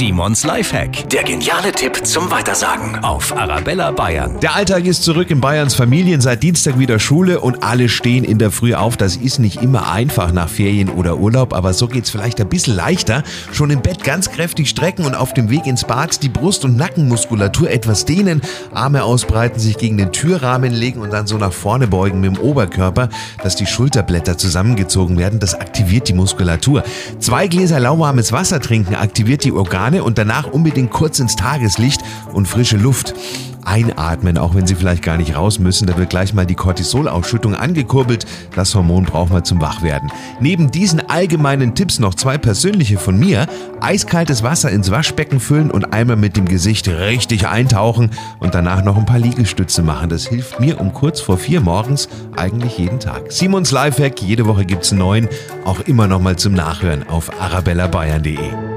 Simons Lifehack. Der geniale Tipp zum Weitersagen auf Arabella Bayern. Der Alltag ist zurück in Bayerns Familien. Seit Dienstag wieder Schule und alle stehen in der Früh auf. Das ist nicht immer einfach nach Ferien oder Urlaub, aber so geht's vielleicht ein bisschen leichter. Schon im Bett ganz kräftig strecken und auf dem Weg ins Bad die Brust- und Nackenmuskulatur etwas dehnen, Arme ausbreiten, sich gegen den Türrahmen legen und dann so nach vorne beugen mit dem Oberkörper, dass die Schulterblätter zusammengezogen werden. Das aktiviert die Muskulatur. Zwei Gläser lauwarmes Wasser trinken aktiviert die Organe und danach unbedingt kurz ins Tageslicht und frische Luft einatmen, auch wenn Sie vielleicht gar nicht raus müssen. Da wird gleich mal die Cortisolausschüttung angekurbelt. Das Hormon braucht man zum Wachwerden. Neben diesen allgemeinen Tipps noch zwei persönliche von mir. Eiskaltes Wasser ins Waschbecken füllen und einmal mit dem Gesicht richtig eintauchen und danach noch ein paar Liegestütze machen. Das hilft mir um kurz vor vier morgens eigentlich jeden Tag. Simons Lifehack, jede Woche gibt's einen neuen, auch immer noch mal zum Nachhören auf arabellabayern.de.